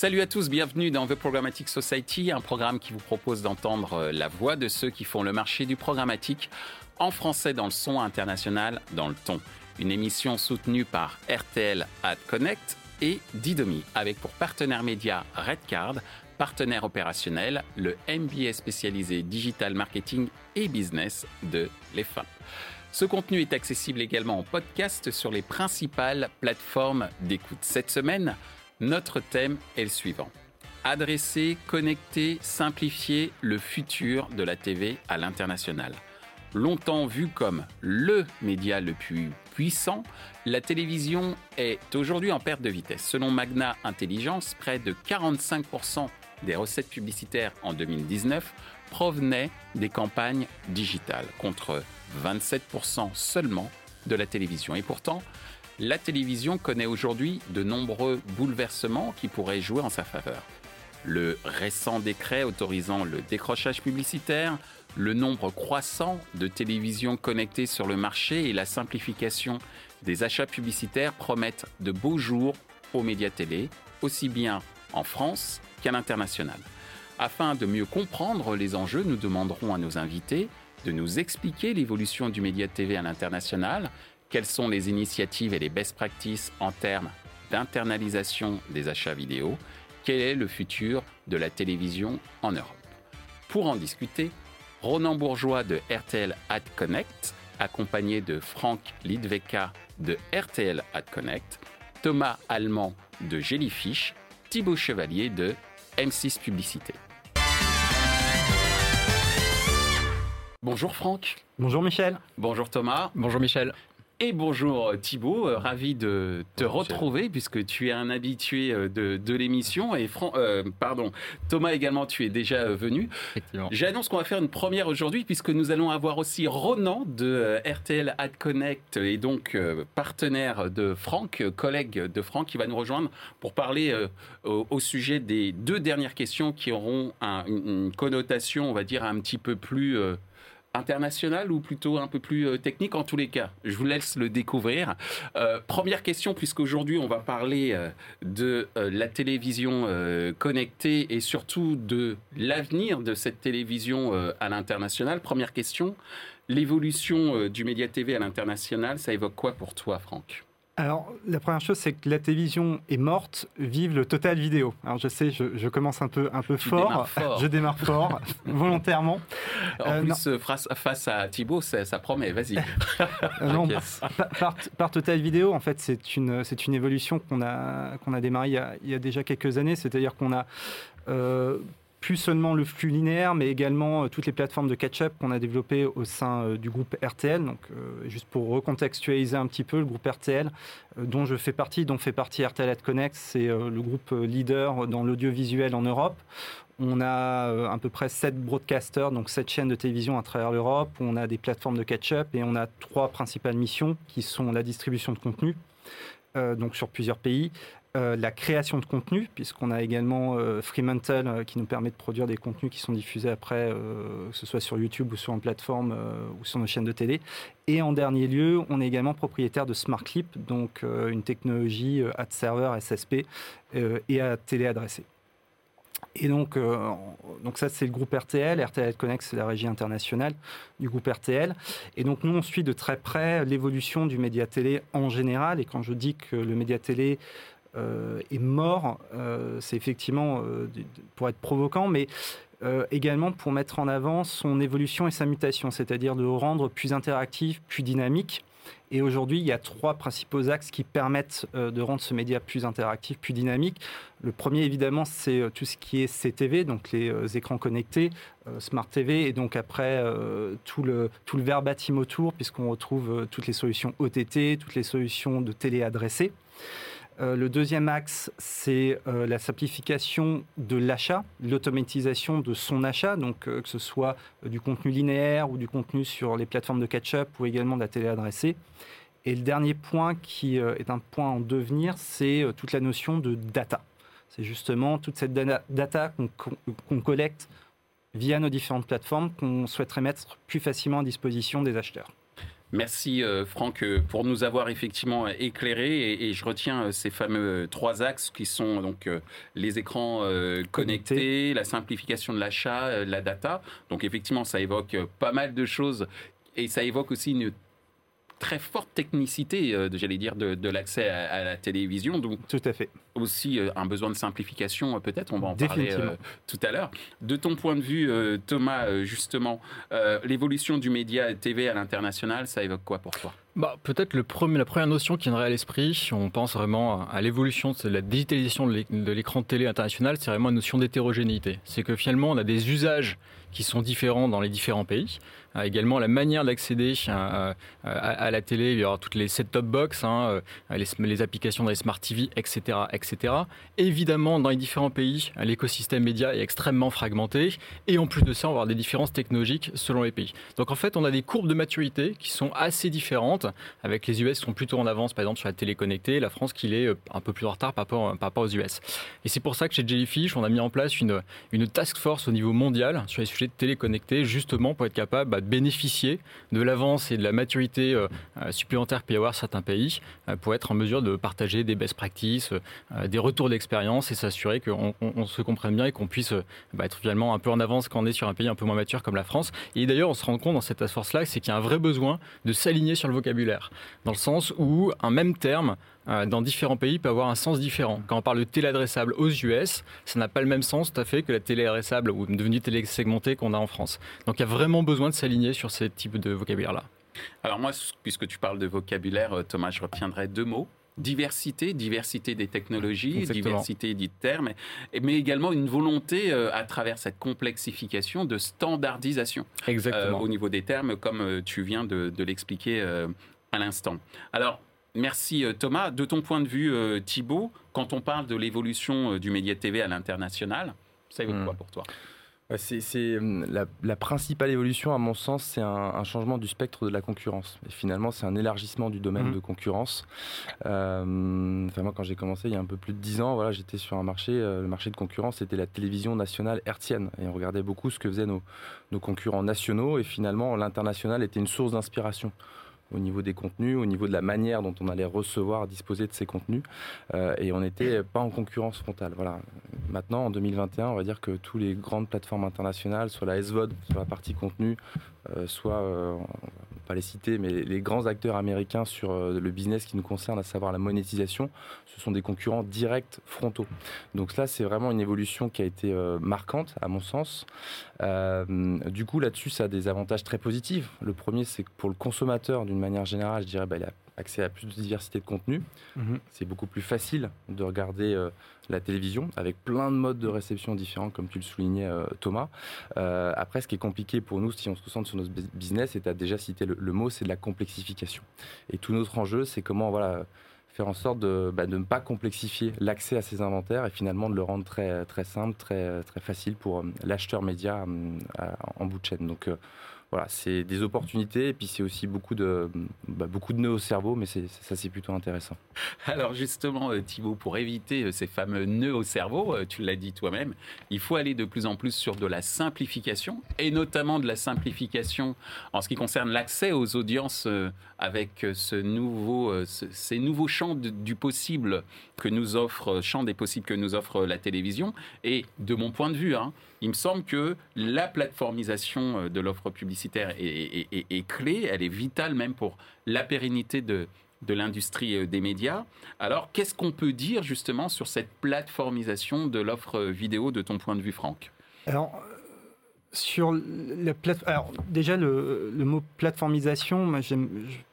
Salut à tous, bienvenue dans The Programmatic Society, un programme qui vous propose d'entendre euh, la voix de ceux qui font le marché du programmatique en français dans le son international dans le ton. Une émission soutenue par RTL Ad Connect et Didomi, avec pour partenaire média Redcard, partenaire opérationnel, le MBA spécialisé Digital Marketing et Business de l'EFA. Ce contenu est accessible également en podcast sur les principales plateformes d'écoute. Cette semaine, notre thème est le suivant. Adresser, connecter, simplifier le futur de la TV à l'international. Longtemps vu comme le média le plus puissant, la télévision est aujourd'hui en perte de vitesse. Selon Magna Intelligence, près de 45% des recettes publicitaires en 2019 provenaient des campagnes digitales, contre 27% seulement de la télévision. Et pourtant, la télévision connaît aujourd'hui de nombreux bouleversements qui pourraient jouer en sa faveur. Le récent décret autorisant le décrochage publicitaire, le nombre croissant de télévisions connectées sur le marché et la simplification des achats publicitaires promettent de beaux jours aux médias télé, aussi bien en France qu'à l'international. Afin de mieux comprendre les enjeux, nous demanderons à nos invités de nous expliquer l'évolution du média TV à l'international quelles sont les initiatives et les best practices en termes d'internalisation des achats vidéo? Quel est le futur de la télévision en Europe? Pour en discuter, Ronan Bourgeois de RTL Ad Connect, accompagné de Franck Lidveka de RTL Ad Connect, Thomas Allemand de Jellyfish, Thibaut Chevalier de M6 Publicité. Bonjour Franck. Bonjour Michel. Bonjour Thomas. Bonjour Michel. Et bonjour Thibaut, euh, ravi de te retrouver puisque tu es un habitué euh, de, l'émission. Et euh, pardon Thomas également tu es déjà venu. J'annonce qu'on va faire une première aujourd'hui puisque nous allons avoir aussi Ronan de RTL Ad Connect et donc partenaire de Franck, collègue de Franck qui va nous rejoindre pour parler au, sujet des deux dernières questions qui auront une, connotation on va dire un petit peu plus international ou plutôt un peu plus euh, technique en tous les cas? Je vous laisse le découvrir. Euh, première question, puisqu'aujourd'hui on va parler euh, de la télévision connectée et surtout de l'avenir de cette télévision à l'international. Première question, l'évolution du média TV à l'international, ça évoque quoi pour toi Franck? Alors, la première chose, c'est que la télévision est morte, vive le total vidéo. Alors, je sais, je, commence un peu, un peu fort. Je démarre fort, volontairement. En euh, plus, face, à Thibaut, ça, promet, vas-y. Euh, non, par, total vidéo, en fait, c'est une, une évolution qu'on a, qu'on a démarrée il y a, il y a, déjà quelques années. C'est-à-dire qu'on a euh, plus seulement le flux linéaire, mais également euh, toutes les plateformes de catch-up qu'on a développées au sein euh, du groupe RTL. Donc, euh, juste pour recontextualiser un petit peu, le groupe RTL, dont je fais partie, dont fait partie RTL Ad Connect, c'est le groupe leader dans l'audiovisuel en Europe. On a à peu près 7 broadcasters, donc 7 chaînes de télévision à travers l'Europe. On a des plateformes de catch-up et on a trois principales missions qui sont la distribution de contenu, donc sur plusieurs pays, euh, la création de contenu, puisqu'on a également euh, Fremantle euh, qui nous permet de produire des contenus qui sont diffusés après, que ce soit sur YouTube ou sur une plateforme ou sur nos chaînes de télé. Et en dernier lieu, on est également propriétaire de SmartClip, donc une technologie ad server SSP et à télé adressée. Et donc, euh, donc ça, c'est le groupe RTL. RTL Connect, c'est la régie internationale du groupe RTL. Et donc, nous, on suit de très près l'évolution du média télé en général. Et quand je dis que le média télé euh, est mort, euh, c'est effectivement pour être provoquant, mais également pour mettre en avant son évolution et sa mutation, c'est-à-dire de rendre plus interactif, plus dynamique. Et aujourd'hui, il y a trois principaux axes qui permettent euh, de rendre ce média plus interactif, plus dynamique. Le premier, évidemment, c'est euh, tout ce qui est CTV, donc les euh, écrans connectés, Smart TV, et donc après tout, le, tout le verbatim autour, puisqu'on retrouve toutes les solutions OTT, toutes les solutions de télé adressée. Euh, le deuxième axe, c'est euh, la simplification de l'achat, l'automatisation de son achat, donc euh, que ce soit du contenu linéaire ou du contenu sur les plateformes de catch-up ou également de la télé adressée. Et le dernier point qui est un point en devenir, c'est toute la notion de data. C'est justement toute cette data qu'on collecte via nos différentes plateformes qu'on souhaiterait mettre plus facilement à disposition des acheteurs. Merci euh, Franck euh, pour nous avoir effectivement éclairé et, je retiens euh, ces fameux trois axes qui sont donc les écrans connectés, la simplification de l'achat, la data. Donc effectivement ça évoque pas mal de choses et ça évoque aussi une très forte technicité, euh, j'allais dire, de, l'accès à, la télévision. Donc, tout à fait. Aussi euh, un besoin de simplification, euh, peut-être, on va en parler tout à l'heure. De ton point de vue, Thomas, justement, l'évolution du média TV à l'international, ça évoque quoi pour toi? Bah, Peut-être la première notion qui viendrait à l'esprit, on pense vraiment à l'évolution de la digitalisation de l'écran de télé international, c'est vraiment une notion d'hétérogénéité. C'est que finalement, on a des usages qui sont différents dans les différents pays. Euh, également la manière d'accéder à, à, la télé, il y aura toutes les set-top box, hein, euh, les, applications dans les smart TV, etc., etc. Évidemment, dans les différents pays, l'écosystème média est extrêmement fragmenté et en plus de ça, on va avoir des différences technologiques selon les pays. Donc en fait, on a des courbes de maturité qui sont assez différentes, avec les US qui sont plutôt en avance, par exemple sur la télé connectée, la France qui est euh, un peu plus en retard par rapport, aux US. Et c'est pour ça que chez Jellyfish, on a mis en place une, une task force au niveau mondial sur les sujets de télé connectée, justement pour être capable bah, bénéficier de l'avance et de la maturité euh, euh, supplémentaire qu'il peut y avoir certains pays pour être en mesure de partager des best practices, des retours d'expérience et s'assurer qu'on se comprenne bien et qu'on puisse bah, être finalement un peu en avance quand on est sur un pays un peu moins mature comme la France. Et d'ailleurs, on se rend compte dans cette force-là, c'est qu'il y a un vrai besoin de s'aligner sur le vocabulaire, dans le sens où un même terme euh, dans différents pays peut avoir un sens différent. Quand on parle de téléadressable aux US, ça n'a pas le même sens tout à fait que la téléadressable ou devenue télésegmentée qu'on a en France. Donc il y a vraiment besoin de s'aligner sur ce type de vocabulaire-là. Alors moi, puisque tu parles de vocabulaire, euh, Thomas, je retiendrai deux mots diversité, diversité des technologies, diversité des termes, mais également une volonté euh, à travers cette complexification de standardisation Exactement. au niveau des termes, comme tu viens de, de l'expliquer à l'instant. Alors, Merci euh, Thomas. De ton point de vue, euh, Thibault, quand on parle de l'évolution euh, du média TV à l'international, ça évoque hmm. quoi pour toi? C'est la, principale évolution, à mon sens, c'est un, changement du spectre de la concurrence. Et finalement, c'est un élargissement du domaine hmm. de concurrence. enfin, moi, quand j'ai commencé il y a un peu plus de dix ans, voilà, j'étais sur un marché. le marché de concurrence, c'était la télévision nationale hertzienne, et on regardait beaucoup ce que faisaient nos, nos concurrents nationaux. Et finalement, l'international était une source d'inspiration au niveau des contenus, au niveau de la manière dont on allait recevoir, disposer de ces contenus. Euh, et on n'était pas en concurrence frontale. Voilà. Maintenant, en 2021, on va dire que toutes les grandes plateformes internationales, soit la SVOD, sur la partie contenu, euh, soit, euh, pas les citer, mais les grands acteurs américains sur le business qui nous concerne, à savoir la monétisation, ce sont des concurrents directs frontaux. Donc là, c'est vraiment une évolution qui a été marquante, à mon sens. du coup, là-dessus, ça a des avantages très positifs. Le premier, c'est que pour le consommateur, d'une manière générale, je dirais, bah, accès à plus de diversité de contenu. Mhm. C'est beaucoup plus facile de regarder euh, la télévision avec plein de modes de réception différents, comme tu le soulignais, euh, Thomas. Euh, après, ce qui est compliqué pour nous, si on se concentre sur notre business, et tu as déjà cité le, mot, c'est de la complexification. Et tout notre enjeu, c'est comment voilà, faire en sorte de, bah, de, ne pas complexifier l'accès à ces inventaires et finalement de le rendre très, très simple, très, très facile pour l'acheteur média en bout de chaîne. Donc, voilà, c'est des opportunités et puis c'est aussi beaucoup de, bah, beaucoup de nœuds au cerveau, mais ça c'est plutôt intéressant. Alors justement, euh, Thibault, pour éviter euh, ces fameux nœuds au cerveau, euh, tu l'as dit toi-même, il faut aller de plus en plus sur de la simplification et notamment de la simplification en ce qui concerne l'accès aux audiences avec ce nouveau, ces nouveaux champs du possible que nous offre, des possibles que nous offre la télévision. Et de mon point de vue, hein, il me semble que la plateformisation de l'offre publicitaire est, clé, elle est vitale même pour la pérennité de, de l'industrie euh, des médias. Alors, qu'est-ce qu'on peut dire justement sur cette plateformisation de l'offre vidéo de ton point de vue, Franck? Alors, sur la Alors, déjà, le, mot plateformisation, moi, je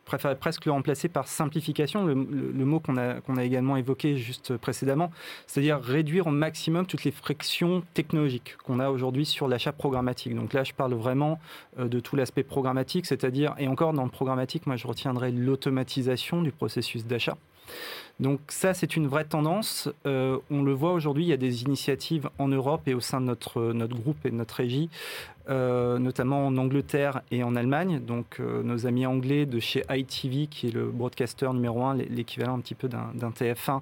préfère presque le remplacer par simplification, le, mot qu'on a, qu'on a également évoqué juste précédemment, c'est-à-dire réduire au maximum toutes les frictions technologiques qu'on a aujourd'hui sur l'achat programmatique. Donc là, je parle vraiment euh, de tout l'aspect programmatique, c'est-à-dire, et encore dans le programmatique, moi, je retiendrai l'automatisation du processus d'achat. Donc ça, c'est une vraie tendance. Euh, on le voit aujourd'hui, il y a des initiatives en Europe et au sein de notre, groupe et de notre régie, euh, notamment en Angleterre et en Allemagne. Donc euh, nos amis anglais de chez ITV, qui est le broadcaster numéro un, l'équivalent un petit peu d'un TF1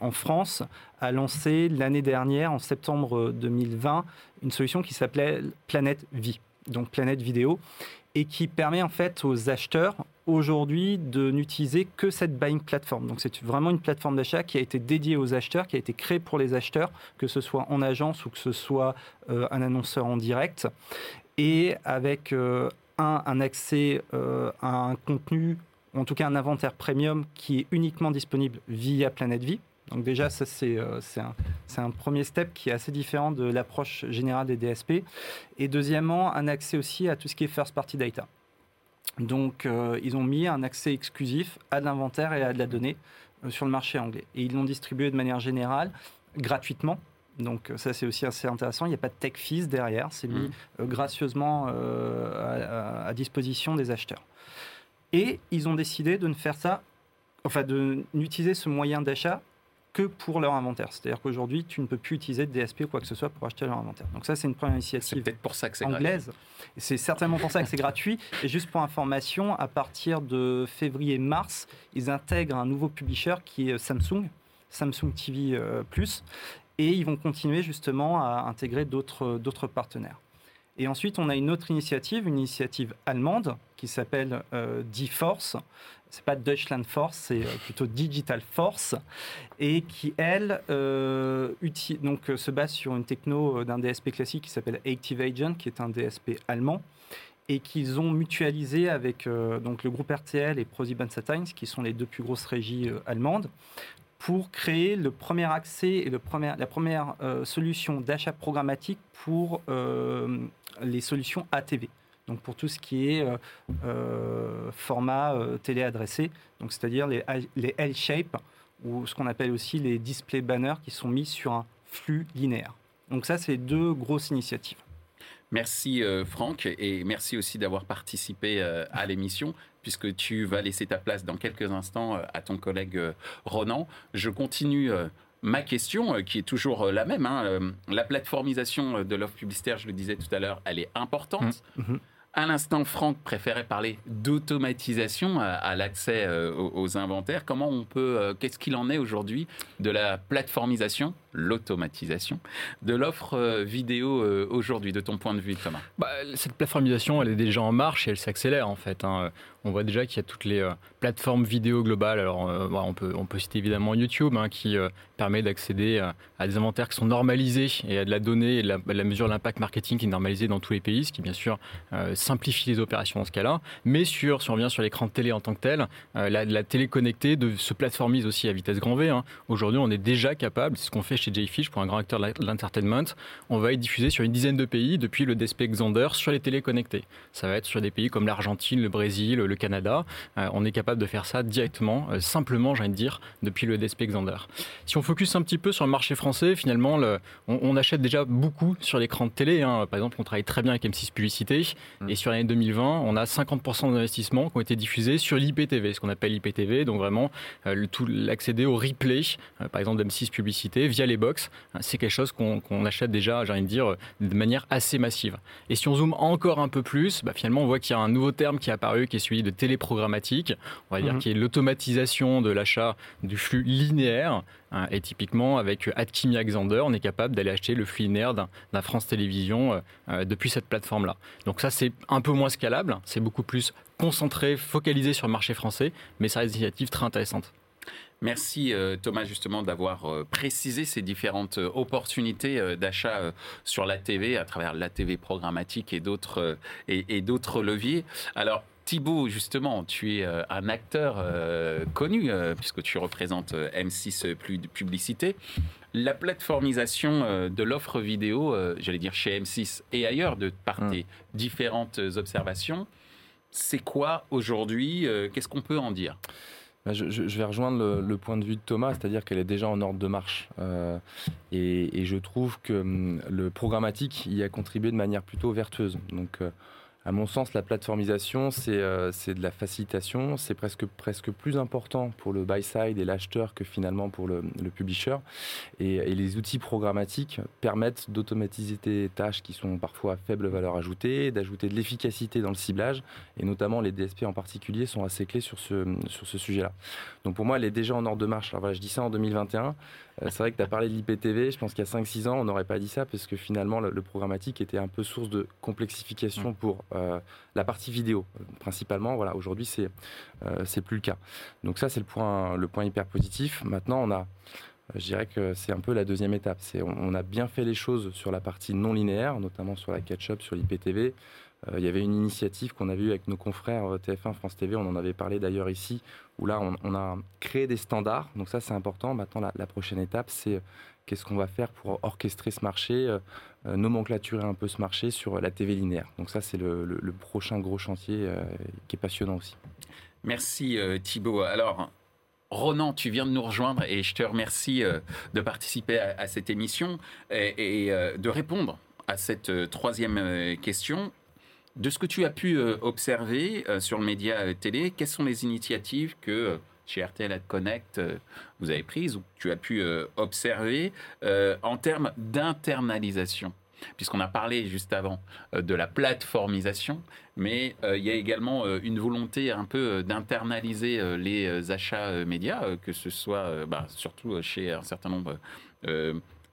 en France, a lancé l'année dernière, en septembre 2020, une solution qui s'appelait Planète Vie. donc Planète Vidéo, et qui permet en fait aux acheteurs aujourd'hui de n'utiliser que cette buying platform. Donc c'est vraiment une plateforme d'achat qui a été dédiée aux acheteurs, qui a été créée pour les acheteurs, que ce soit en agence ou que ce soit euh, un annonceur en direct, et avec euh, un, accès euh, à un contenu, en tout cas un inventaire premium qui est uniquement disponible via Planète Vie. Donc déjà, ça c'est un, un, premier step qui est assez différent de l'approche générale des DSP. Et deuxièmement, un accès aussi à tout ce qui est first party data. Donc, euh, ils ont mis un accès exclusif à de l'inventaire et à de la donnée euh, sur le marché anglais. Et ils l'ont distribué de manière générale, gratuitement. Donc, ça, c'est aussi assez intéressant. Il n'y a pas de tech fees derrière. C'est mis mmh. gracieusement à, à, disposition des acheteurs. Et ils ont décidé de ne faire ça, enfin, de n'utiliser ce moyen d'achat que pour leur inventaire. C'est-à-dire qu'aujourd'hui, tu ne peux plus utiliser de DSP ou quoi que ce soit pour acheter leur inventaire. Donc ça, c'est une première initiative peut-être pour ça que c'est anglaise. C'est certainement pour ça que c'est gratuit. Et juste pour information, à partir de février-mars, ils intègrent un nouveau publisher qui est Samsung, Samsung TV euh, Plus, et ils vont continuer justement à intégrer d'autres partenaires. Et ensuite, on a une autre initiative, une initiative allemande qui s'appelle euh, D-Force, c'est pas Deutschland Force, c'est euh, plutôt Digital Force, et qui, elle, euh, donc, euh, se base sur une techno d'un DSP classique qui s'appelle Active Agent, qui est un DSP allemand, et qu'ils ont mutualisé avec donc, le groupe RTL et ProSiebenSat.1, qui sont les deux plus grosses régies allemandes, pour créer le premier accès et la première solution d'achat programmatique pour les solutions ATV donc pour tout ce qui est euh, euh, format euh, téléadressé, donc c'est-à-dire les, les L-shape ou ce qu'on appelle aussi les display banners qui sont mis sur un flux linéaire. Donc ça, c'est deux grosses initiatives. Merci Franck et merci aussi d'avoir participé à l'émission puisque tu vas laisser ta place dans quelques instants à ton collègue Ronan. Je continue ma question, qui est toujours la même. Hein, la plateformisation de l'offre publicitaire, je le disais tout à l'heure, elle est importante. Mmh. Mmh. À l'instant, Franck préférait parler d'automatisation à, l'accès euh, aux, inventaires. Comment on peut, euh, qu'est-ce qu'il en est aujourd'hui de la plateformisation, l'automatisation de l'offre euh, vidéo aujourd'hui, de ton point de vue, Thomas bah, Cette plateformisation, elle est déjà en marche et elle s'accélère en fait. Hein. On voit déjà qu'il y a toutes les plateformes vidéo globales. Alors, on, peut, on peut citer évidemment YouTube hein, qui permet d'accéder à des inventaires qui sont normalisés et à de la donnée et la, mesure de l'impact marketing qui est normalisée dans tous les pays, ce qui bien sûr simplifie les opérations dans ce cas-là. Mais sur, si on revient sur l'écran de télé en tant que tel, euh, la, télé connectée de, se plateformise aussi à vitesse grand V. Hein. Aujourd'hui, on est déjà capable, c'est ce qu'on fait chez Jfish pour un grand acteur de l'entertainment, on va être diffusé sur une dizaine de pays depuis le DSP Xander sur les télés connectées. Ça va être sur des pays comme l'Argentine, le Brésil, le Canada. Euh, on est capable de faire ça directement, euh, simplement, j'ai envie de dire, depuis le DSP Xander. Si on focus un petit peu sur le marché français, finalement, le, on, achète déjà beaucoup sur l'écran de télé. Hein. Par exemple, on travaille très bien avec M6 Publicité. Mmh. Et sur l'année 2020, on a 50% d'investissements qui ont été diffusés sur l'IPTV, ce qu'on appelle l'IPTV, donc vraiment euh, l'accéder au replay, euh, par exemple d'M6 Publicité, via les box. Euh, c'est quelque chose qu'on achète déjà, j'ai envie de dire, de manière assez massive. Et si on zoome encore un peu plus, bah, finalement, on voit qu'il y a un nouveau terme qui est apparu, qui est celui de téléprogrammatique, on va dire, mmh. qui est l'automatisation de l'achat du flux linéaire. Hein, et typiquement, avec Adkimia Xander, on est capable d'aller acheter le flux linéaire d'un France Télévisions depuis cette plateforme-là. Donc ça, c'est un peu moins scalable, c'est beaucoup plus concentré, focalisé sur le marché français, mais ça reste une initiative très intéressante. Merci euh, Thomas justement d'avoir euh, précisé ces différentes euh, opportunités d'achat sur la TV à travers la TV programmatique et d'autres et, d'autres leviers. Alors Thibaut, justement, tu es un acteur connu puisque tu représentes M6 Publicité la plateformisation euh, de l'offre vidéo, j'allais dire chez M6 et ailleurs, de par hum. tes différentes observations, c'est quoi aujourd'hui Qu'est-ce qu'on peut en dire? Bah, je, vais rejoindre le, point de vue de Thomas, c'est-à-dire qu'elle est déjà en ordre de marche. et, je trouve que hum, le programmatique y a contribué de manière plutôt vertueuse. Donc, À mon sens, la plateformisation, c'est de la facilitation. C'est presque, presque plus important pour le buy-side et l'acheteur que finalement pour le, publisher. Et, les outils programmatiques permettent d'automatiser des tâches qui sont parfois à faible valeur ajoutée, d'ajouter de l'efficacité dans le ciblage. Et notamment, les DSP en particulier sont assez clés sur ce, sur ce sujet-là. Donc pour moi, elle est déjà en ordre de marche. Alors je dis ça en 2021. Euh, c'est vrai que tu as parlé de l'IPTV. Je pense qu'il y a 5-6 ans, on n'aurait pas dit ça parce que finalement, le, programmatique était un peu source de complexification mmh. pour euh, la partie vidéo, principalement. Voilà, aujourd'hui, c'est euh, c'est plus le cas. Donc ça, c'est le point, le point hyper positif. Maintenant, on a je dirais que c'est un peu la deuxième étape. C'est, on, a bien fait les choses sur la partie non linéaire, notamment sur la catch-up, sur l'IPTV. il y avait une initiative qu'on avait eue avec nos confrères TF1, France TV, on en avait parlé d'ailleurs ici, où là, on, a créé des standards. Donc ça, c'est important. Maintenant, la, prochaine étape, c'est euh, qu'est-ce qu'on va faire pour orchestrer ce marché, euh, euh, nomenclaturer un peu ce marché sur la TV linéaire. Donc ça, c'est le, prochain gros chantier qui est passionnant aussi. Merci Thibault. Alors, Ronan, tu viens de nous rejoindre et je te remercie de participer à, cette émission et de répondre à cette troisième question. De ce que tu as pu euh, observer euh, sur le média euh, télé, quelles sont les initiatives que chez RTL Connect vous avez prises ou que tu as pu observer en termes d'internalisation? Puisqu'on a parlé juste avant de la plateformisation, mais il y a également une volonté un peu d'internaliser les achats médias, que ce soit bah, surtout chez un certain nombre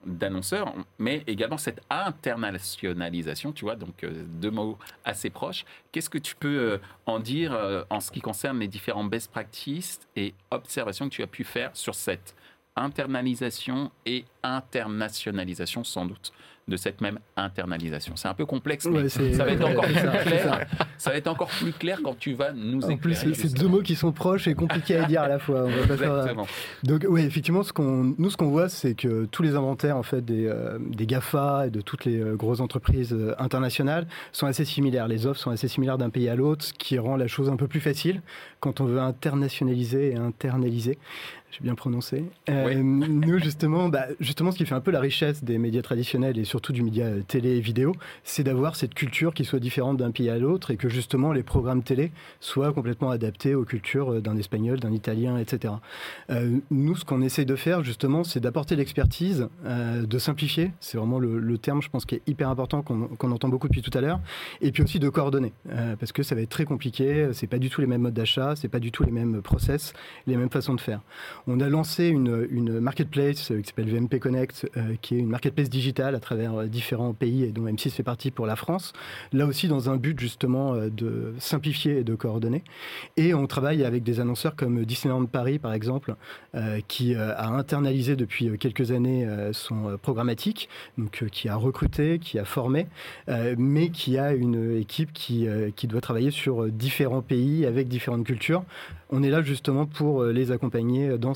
d'annonceurs, mais également cette internationalisation, tu vois, donc euh, deux mots assez proches. Qu'est-ce que tu peux euh, en dire euh, en ce qui concerne les différents best practices et observations que tu as pu faire sur cette internalisation et internationalisation sans doute de cette même internalisation. C'est un peu complexe, mais ça, va être encore plus clair. Ça. va être encore plus clair quand tu vas nous En plus, c'est deux mots qui sont proches et compliqués à dire à la fois. Exactement. Donc, oui, effectivement, ce qu'on, nous, ce qu'on voit, c'est que tous les inventaires en fait des, euh, des Gafa et de toutes les euh, grosses entreprises euh, internationales sont assez similaires. Les offres sont assez similaires d'un pays à l'autre, ce qui rend la chose un peu plus facile quand on veut internationaliser et internaliser. J'ai bien prononcé. Nous, justement, bah, justement, ce qui fait un peu la richesse des médias traditionnels et surtout du média télé et vidéo, c'est d'avoir cette culture qui soit différente d'un pays à l'autre et que justement les programmes télé soient complètement adaptés aux cultures euh, d'un espagnol, d'un italien, etc. Euh, nous, ce qu'on essaye de faire justement, c'est d'apporter l'expertise, euh, de simplifier. C'est vraiment le, terme, je pense, qui est hyper important, qu'on entend beaucoup depuis tout à l'heure. Et puis aussi de coordonner, parce que ça va être très compliqué. C'est pas du tout les mêmes modes d'achat, c'est pas du tout les mêmes process, les mêmes façons de faire. On a lancé une, marketplace qui s'appelle VMP Connect, qui est une marketplace digitale à travers euh, différents pays et dont M6 fait partie pour la France. Là aussi dans un but justement euh, de simplifier et de coordonner. Et on travaille avec des annonceurs comme Disneyland Paris par exemple, euh, qui a internalisé depuis quelques années son programmatique, donc qui a recruté, qui a formé, mais qui a une équipe qui, qui doit travailler sur différents pays avec différentes cultures. On est là justement pour les accompagner dans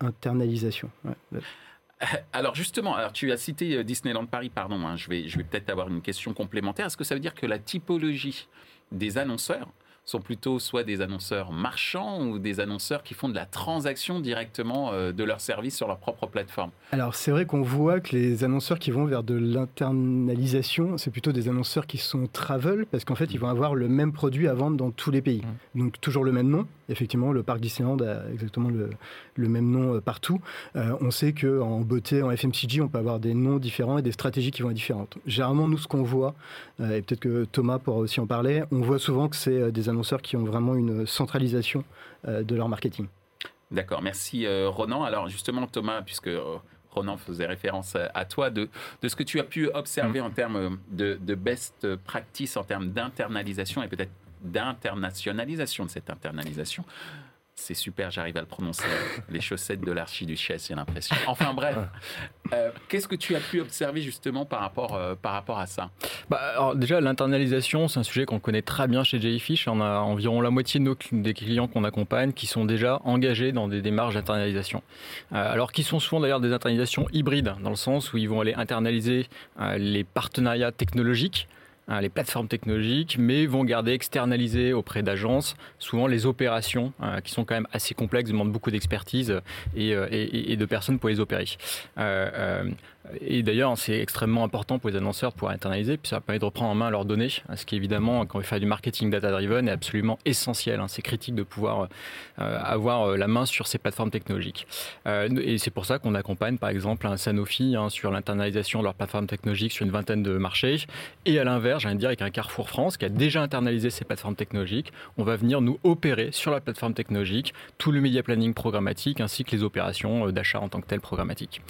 internalisation. Alors justement, alors tu as cité euh, Disneyland Paris, pardon, hein, je vais, je vais peut-être avoir une question complémentaire. Est-ce que ça veut dire que la typologie des annonceurs sont plutôt soit des annonceurs marchands ou des annonceurs qui font de la transaction directement euh, de leurs services sur leur propre plateforme Alors c'est vrai qu'on voit que les annonceurs qui vont vers de l'internalisation, c'est plutôt des annonceurs qui sont travel parce qu'en fait ils vont avoir le même produit à vendre dans tous les pays. Mmh. Donc toujours le même nom, effectivement, le parc Disneyland a exactement le, même nom euh, partout. Euh, on sait qu'en beauté, en FMCG, on peut avoir des noms différents et des stratégies qui vont être différentes. Généralement, nous, ce qu'on voit, euh, et peut-être que Thomas pourra aussi en parler, on voit souvent que c'est des annonceurs qui ont vraiment une centralisation de leur marketing. D'accord, merci Ronan. Alors justement, Thomas, puisque Ronan faisait référence à toi, de, de, ce que tu as pu observer mm. en termes de, de best practice, en termes d'internalisation et peut-être d'internationalisation de cette internalisation. C'est super, j'arrive à le prononcer. Les chaussettes de l'archiduchesse, j'ai l'impression. Enfin bref, euh, qu'est-ce que tu as pu observer justement par rapport, euh, par rapport à ça? Bah, Déjà, l'internalisation, c'est un sujet qu'on connaît très bien chez Jellyfish. On a environ la moitié de nos, des clients qu'on accompagne qui sont déjà engagés dans des démarches d'internalisation. Euh, alors qui sont souvent d'ailleurs des internalisations hybrides, dans le sens où ils vont aller internaliser les partenariats technologiques Hein, les plateformes technologiques, mais vont garder externalisées auprès d'agences, souvent les opérations, hein, qui sont quand même assez complexes, demandent beaucoup d'expertise et, euh, et, de personnes pour les opérer. Euh, euh, Et d'ailleurs, c'est extrêmement important pour les annonceurs de pouvoir internaliser, puis ça permet de reprendre en main leurs données, ce qui évidemment, quand on fait du marketing data-driven, est absolument essentiel. Hein. C'est critique de pouvoir euh, avoir euh, la main sur ces plateformes technologiques. Euh, et c'est pour ça qu'on accompagne, par exemple, un Sanofi hein, sur l'internalisation de leur plateforme technologique sur une vingtaine de marchés. Et à l'inverse, j'ai dire avec un Carrefour France qui a déjà internalisé ses plateformes technologiques, on va venir nous opérer sur la plateforme technologique tout le media planning programmatique ainsi que les opérations d'achat en tant que tel programmatique.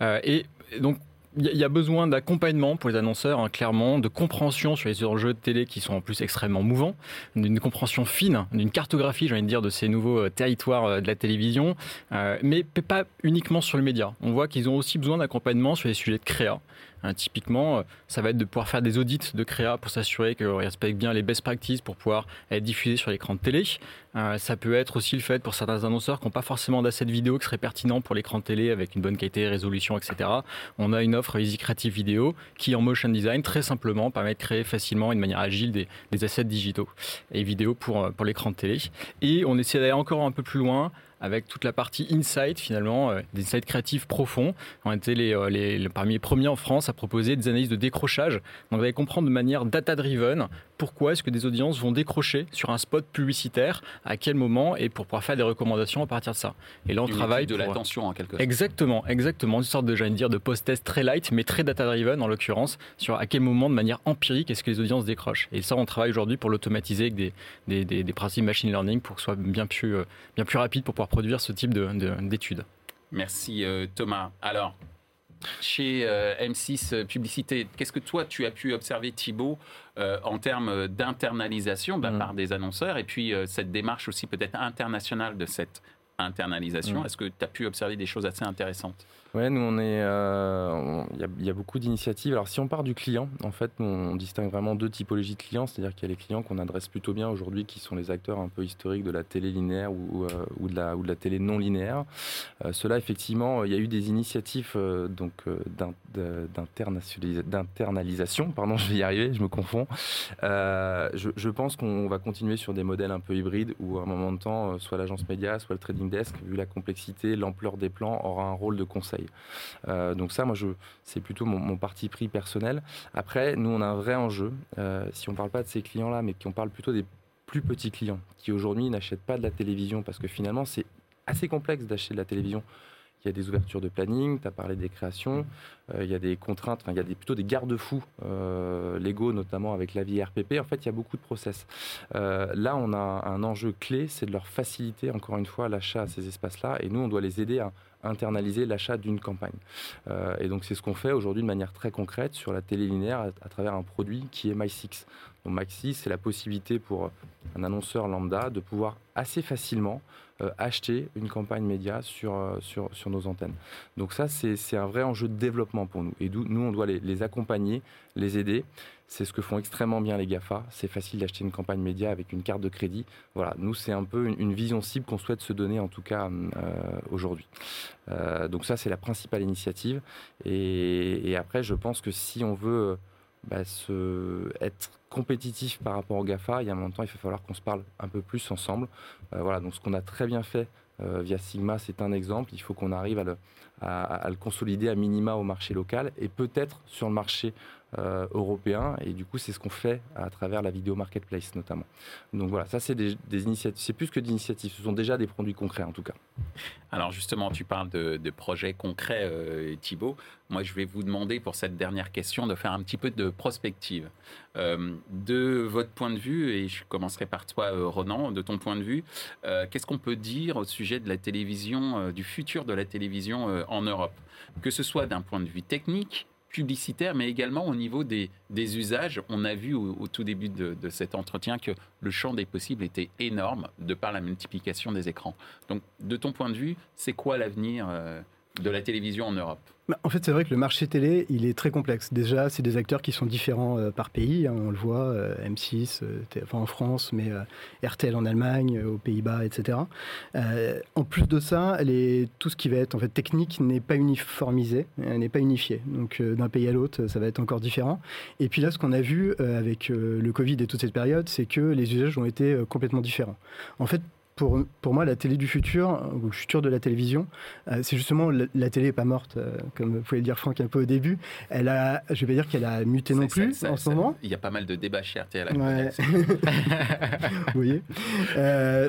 et donc il y a besoin d'accompagnement pour les annonceurs, hein, clairement, de compréhension sur les enjeux de télé qui sont en plus extrêmement mouvants, d'une compréhension fine, d'une cartographie, j'ai envie de dire, de ces nouveaux euh, territoires euh, de la télévision, euh, mais pas uniquement sur le média. On voit qu'ils ont aussi besoin d'accompagnement sur les sujets de créa. Hein, typiquement, euh, ça va être de pouvoir faire des audits de créa pour s'assurer qu'on respecte bien les best practices pour pouvoir être diffusé sur l'écran de télé. Euh, ça peut être aussi le fait pour certains annonceurs qui n'ont pas forcément d'assets vidéo qui serait pertinent pour l'écran de télé avec une bonne qualité, résolution, etc. On a une offre Easy Creative Video qui, en motion design, très simplement, permet de créer facilement et de manière agile des, des assets digitaux et vidéo pour, euh, pour l'écran de télé. Et on essaie d'aller encore un peu plus loin avec toute la partie insight finalement, euh, des insights créatifs profonds. On a été les, euh, les, parmi les premiers en France à proposer des analyses de décrochage. Donc vous allez comprendre de manière data-driven pourquoi est-ce que des audiences vont décrocher sur un spot publicitaire, à quel moment, et pour pouvoir faire des recommandations à partir de ça. Et là, on travaille de l'attention en quelque sorte. Exactement, exactement. Une sorte de, j'allais dire, de post-test très light, mais très data-driven en l'occurrence, sur à quel moment, de manière empirique, est-ce que les audiences décrochent. Et ça, on travaille aujourd'hui pour l'automatiser avec des, des, des, des, principes machine learning pour que ce soit bien plus, euh, bien plus rapide pour pouvoir produire ce type d'études. Merci euh, Thomas. Alors, chez euh, M6 Publicité, qu'est-ce que toi tu as pu observer Thibault euh, en termes d'internalisation bah, mm. par des annonceurs et puis cette démarche aussi peut-être internationale de cette internalisation. Mm. Est-ce que tu as pu observer des choses assez intéressantes? Ouais, nous on est, euh, il y, a beaucoup d'initiatives. Alors si on part du client, en fait, on distingue vraiment deux typologies de clients, c'est-à-dire qu'il y a les clients qu'on adresse plutôt bien aujourd'hui, qui sont les acteurs un peu historiques de la télé linéaire ou, euh, ou, de, la, ou de la télé non linéaire. Euh, Cela, effectivement, il y a eu des initiatives donc d'internalisation. Pardon, je vais y arriver, je me confonds. Je, je, pense qu'on va continuer sur des modèles un peu hybrides où à un moment de temps, soit l'agence média, soit le trading desk, vu la complexité, l'ampleur des plans, aura un rôle de conseil euh, donc ça, moi, je, c'est plutôt mon, parti pris personnel. Après, nous, on a un vrai enjeu. Euh, si on ne parle pas de ces clients-là, mais qu'on parle plutôt des plus petits clients qui aujourd'hui n'achètent pas de la télévision parce que finalement, c'est assez complexe d'acheter de la télévision il y a des ouvertures de planning, tu as parlé des créations, euh, il y a des contraintes, il y a plutôt des garde-fous euh, légaux, notamment avec la vie RPP. En fait, il y a beaucoup de process. Euh, là, on a un enjeu clé, c'est de leur faciliter, encore une fois, l'achat à ces espaces-là. Et nous, on doit les aider à internaliser l'achat d'une campagne. et donc, c'est ce qu'on fait aujourd'hui de manière très concrète sur la télé linéaire à, travers un produit qui est My6. Donc, My6, c'est la possibilité pour un annonceur lambda de pouvoir assez facilement euh, acheter une campagne média sur, euh, sur, sur nos antennes. Donc ça, c'est un vrai enjeu de développement pour nous. Et nous, on doit les accompagner, les aider. C'est ce que font extrêmement bien les GAFA. C'est facile d'acheter une campagne média avec une carte de crédit. Voilà, nous, c'est un peu une, vision cible qu'on souhaite se donner, en tout cas euh, aujourd'hui. donc ça, c'est la principale initiative. Et, après, je pense que si on veut bah, se, être compétitif par rapport au GAFA, il y a un moment, il va falloir qu'on se parle un peu plus ensemble. Euh, voilà, donc ce qu'on a très bien fait euh, via Sigma, c'est un exemple. Il faut qu'on arrive à le, à le, consolider à minima au marché local et peut-être sur le marché euh, européen. Et du coup, c'est ce qu'on fait à travers la vidéo marketplace notamment. Donc voilà, ça c'est des, initiatives. C'est plus que d'initiatives. Ce sont déjà des produits concrets en tout cas. Alors justement, tu parles de, projets concrets, euh, Thibault. Moi, je vais vous demander pour cette dernière question de faire un petit peu de prospective. Euh, de votre point de vue, et je commencerai par toi, Ronan, de ton point de vue, qu'est-ce qu'on peut dire au sujet de la télévision, du futur de la télévision en Europe Que ce soit d'un point de vue technique, publicitaire, mais également au niveau des, des usages. On a vu au, tout début de, cet entretien que le champ des possibles était énorme de par la multiplication des écrans. Donc, de ton point de vue, c'est quoi l'avenir euh, de la télévision en Europe bah, en fait, c'est vrai que le marché télé, il est très complexe. Déjà, c'est des acteurs qui sont différents euh, par pays. Hein, on le voit, euh, M6, enfin en France, mais RTL en Allemagne, aux Pays-Bas, etc. en plus de ça, tout ce qui va être en fait technique n'est pas uniformisé, n'est pas unifié. Donc, d'un pays à l'autre, ça va être encore différent. Et puis là, ce qu'on a vu avec le Covid et toute cette période, c'est que les usages ont été complètement différents. En fait, pour, pour moi, la télé du futur, ou le futur de la télévision, c'est justement la, télé n'est pas morte, comme vous pouvez le dire Franck un peu au début. Elle a, je vais pas dire qu'elle a muté non plus en ce moment. Il y a pas mal de débats chez RTL. Ouais. vous voyez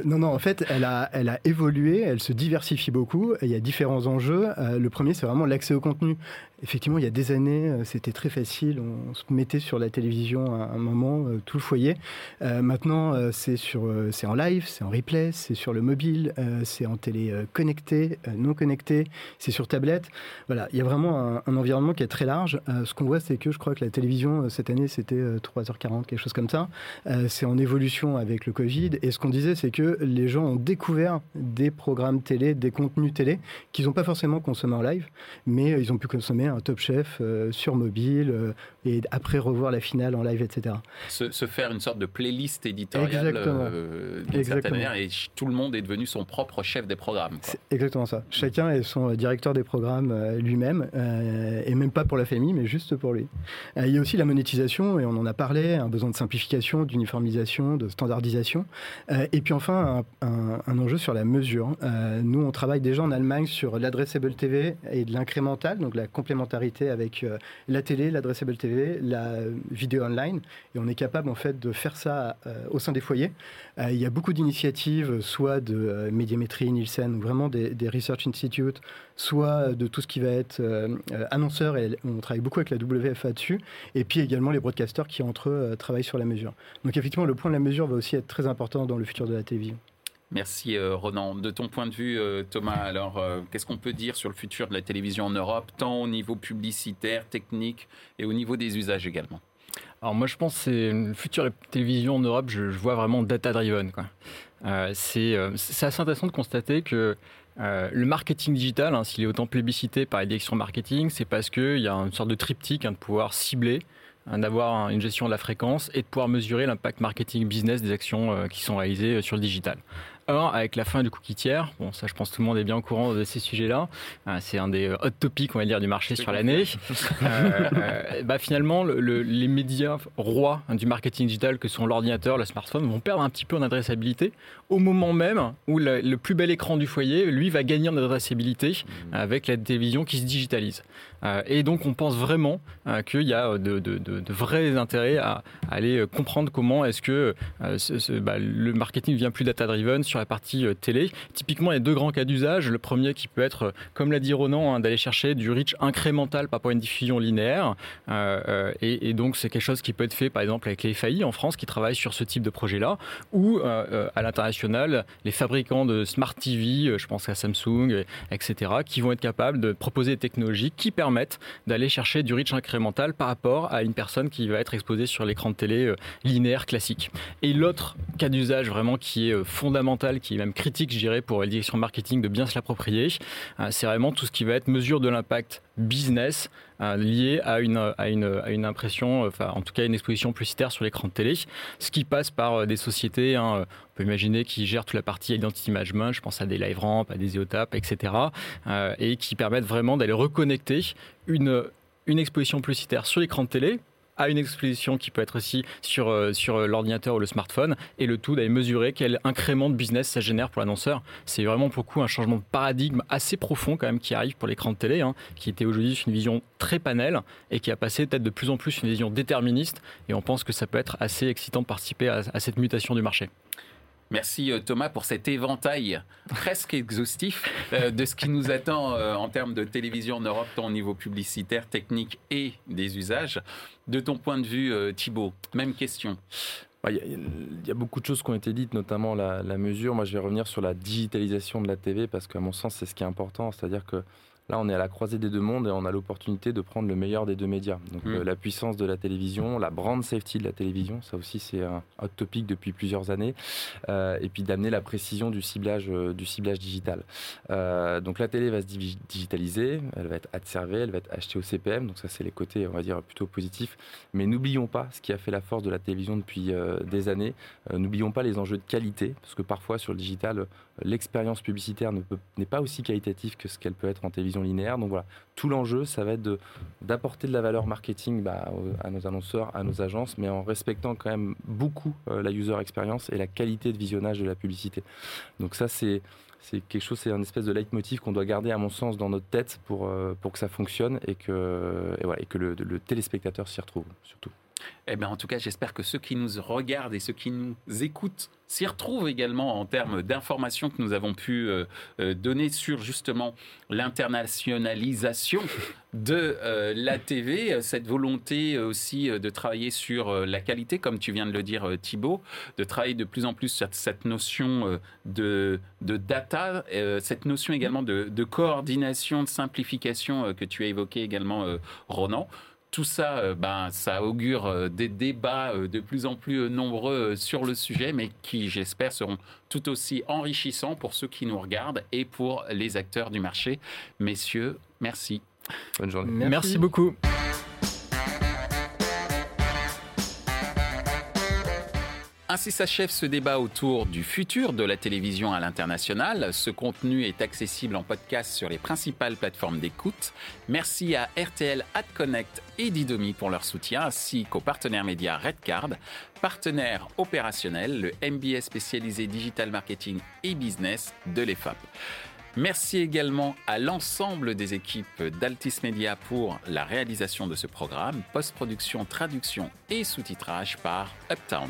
Non, non, en fait, elle a, elle a évolué, elle se diversifie beaucoup. il y a différents enjeux. le premier, c'est vraiment l'accès au contenu. Effectivement, il y a des années, euh, c'était très facile. On se mettait sur la télévision à un moment, euh, tout le foyer. Euh, maintenant, c'est sur, c'est en live, c'est en replay, c'est sur le mobile, c'est en télé connectée, non connectée, c'est sur tablette. Voilà, il y a vraiment un, environnement qui est très large. ce qu'on voit, c'est que je crois que la télévision cette année, c'était 3h40, quelque chose comme ça. c'est en évolution avec le Covid. Et ce qu'on disait, c'est que les gens ont découvert des programmes télé, des contenus télé qu'ils n'ont pas forcément consommé en live, mais ils ont pu consommer un Top Chef euh, sur mobile euh, et après revoir la finale en live, etc. Se, faire une sorte de playlist éditoriale euh, d'une certaine manière et tout le monde est devenu son propre chef des programmes. C'est exactement ça. Chacun est son directeur des programmes lui-même et même pas pour la famille, mais juste pour lui. il y a aussi la monétisation et on en a parlé, un besoin de simplification, d'uniformisation, de standardisation. et puis enfin, un, un, enjeu sur la mesure. nous, on travaille déjà en Allemagne sur l'adressable TV et de l'incrémental, donc la complémentarité avec euh, la télé, l'adressable TV, la vidéo online. Et on est capable en fait de faire ça euh, au sein des foyers. Euh, il y a beaucoup d'initiatives, soit de médiamétrie, Nielsen, vraiment des, Research Institute, soit de tout ce qui va être annonceur. Et on travaille beaucoup avec la WFA dessus. Et puis également les broadcasters qui entre eux travaillent sur la mesure. Donc effectivement, le point de la mesure va aussi être très important dans le futur de la télévision. Merci euh, Ronan. De ton point de vue, euh, Thomas, alors euh, qu'est-ce qu'on peut dire sur le futur de la télévision en Europe, tant au niveau publicitaire, technique et au niveau des usages également? Alors moi je pense que c'est le futur de la télévision en Europe, je, vois vraiment data-driven. c'est assez intéressant de constater que le marketing digital, hein, s'il est autant plébiscité par les directions marketing, c'est parce qu'il y a une sorte de triptyque hein, de pouvoir cibler, hein, d'avoir une gestion de la fréquence et de pouvoir mesurer l'impact marketing business des actions qui sont réalisées sur le digital avec la fin du cookie tiers, bon, ça je pense que tout le monde est bien au courant de ces sujets-là, euh, c'est un des euh, hot topics, on va dire, du marché sur l'année. Euh, bah, finalement, les médias rois du marketing digital, que sont l'ordinateur, le smartphone, vont perdre un petit peu en adressabilité au moment même où le, plus bel écran du foyer, lui, va gagner en adressabilité mmh. avec la télévision qui se digitalise. Et donc, on pense vraiment qu'il y a de, vrais intérêts à, aller comprendre comment est-ce que bah, le marketing devient plus data-driven sur la partie euh, télé. Typiquement, il y a deux grands cas d'usage. Le premier qui peut être, euh, comme l'a dit Ronan, hein, d'aller chercher du reach incrémental par rapport à une diffusion linéaire. Euh, et, donc, c'est quelque chose qui peut être fait, par exemple, avec les FAI en France qui travaillent sur ce type de projet-là, ou à l'international, les fabricants de smart TV, je pense à Samsung, etc., qui vont être capables de proposer des technologies qui permettent d'aller chercher du reach incrémental par rapport à une personne qui va être exposée sur l'écran de télé linéaire classique. Et l'autre cas d'usage vraiment qui est fondamental qui est même critique, je dirais, pour la direction marketing de bien se l'approprier. Euh, c'est vraiment tout ce qui va être mesure de l'impact business euh, lié à une, à, une, à une impression, enfin en tout cas une exposition publicitaire sur l'écran de télé, ce qui passe par euh, des sociétés, hein, on peut imaginer, qui gèrent toute la partie identity management, je pense à des live ramps, à des EOTAP, etc., et qui permettent vraiment d'aller reconnecter une, une exposition publicitaire sur l'écran de télé à une exposition qui peut être aussi sur, euh, sur euh, l'ordinateur ou le smartphone, et le tout d'aller mesurer quel incrément de business ça génère pour l'annonceur. C'est vraiment pour le coup un changement de paradigme assez profond quand même qui arrive pour l'écran de télé, hein, qui était aujourd'hui une vision très panel et qui a passé peut-être de plus en plus une vision déterministe, et on pense que ça peut être assez excitant de participer à cette mutation du marché. Merci euh, Thomas pour cet éventail presque exhaustif euh, de ce qui nous attend euh, en termes de télévision en Europe, tant au niveau publicitaire, technique et des usages. De ton point de vue, Thibault, même question. Il y, a beaucoup de choses qui ont été dites, notamment la, la mesure. Moi, je vais revenir sur la digitalisation de la TV parce qu'à mon sens, c'est ce qui est important. C'est-à-dire que Là, on est à la croisée des deux mondes et on a l'opportunité de prendre le meilleur des deux médias. Donc, mm. euh, la puissance de la télévision, la brand safety de la télévision, ça aussi, c'est un hot topic depuis plusieurs années. Euh, et puis d'amener la précision du ciblage, euh, du ciblage digital. donc, la télé va se digitaliser, elle va être adservée, elle va être achetée au CPM. Donc, ça, c'est les côtés, on va dire, plutôt positifs. Mais n'oublions pas ce qui a fait la force de la télévision depuis des années. n'oublions pas les enjeux de qualité, parce que parfois, sur le digital, l'expérience publicitaire n'est pas aussi qualitative que ce qu'elle peut être en télévision linéaire. Donc voilà, tout l'enjeu, ça va être d'apporter de, la valeur marketing bah, à nos annonceurs, à nos agences, mais en respectant quand même beaucoup la user experience et la qualité de visionnage de la publicité. Donc ça, c'est c'est quelque chose, c'est un espèce de leitmotiv qu'on doit garder, à mon sens, dans notre tête pour, euh, pour que ça fonctionne et que, et voilà, et que le téléspectateur s'y retrouve, surtout. Eh bien, en tout cas, j'espère que ceux qui nous regardent et ceux qui nous écoutent s'y retrouvent également en termes d'informations que nous avons pu euh, euh, donner sur justement l'internationalisation de euh, la TV, cette volonté aussi de travailler sur la qualité, comme tu viens de le dire Thibault, de travailler de plus en plus sur cette notion de, data, cette notion également de, de, coordination, de simplification que tu as évoqué également, Ronan tout ça, euh, ben, ça augure euh, des débats euh, de plus en plus nombreux sur le sujet, mais qui, j'espère, seront tout aussi enrichissants pour ceux qui nous regardent et pour les acteurs du marché. Messieurs, merci. Bonne journée. merci beaucoup. Ainsi s'achève ce débat autour du futur de la télévision à l'international. Ce contenu est accessible en podcast sur les principales plateformes d'écoute. Merci à RTL AdConnect et Didomi pour leur soutien, ainsi qu'aux partenaires médias Redcard, partenaire opérationnel, le MBS spécialisé digital marketing et business de l'EFAP. Merci également à l'ensemble des équipes d'Altis Media pour la réalisation de ce programme, post-production, traduction et sous-titrage par Uptown.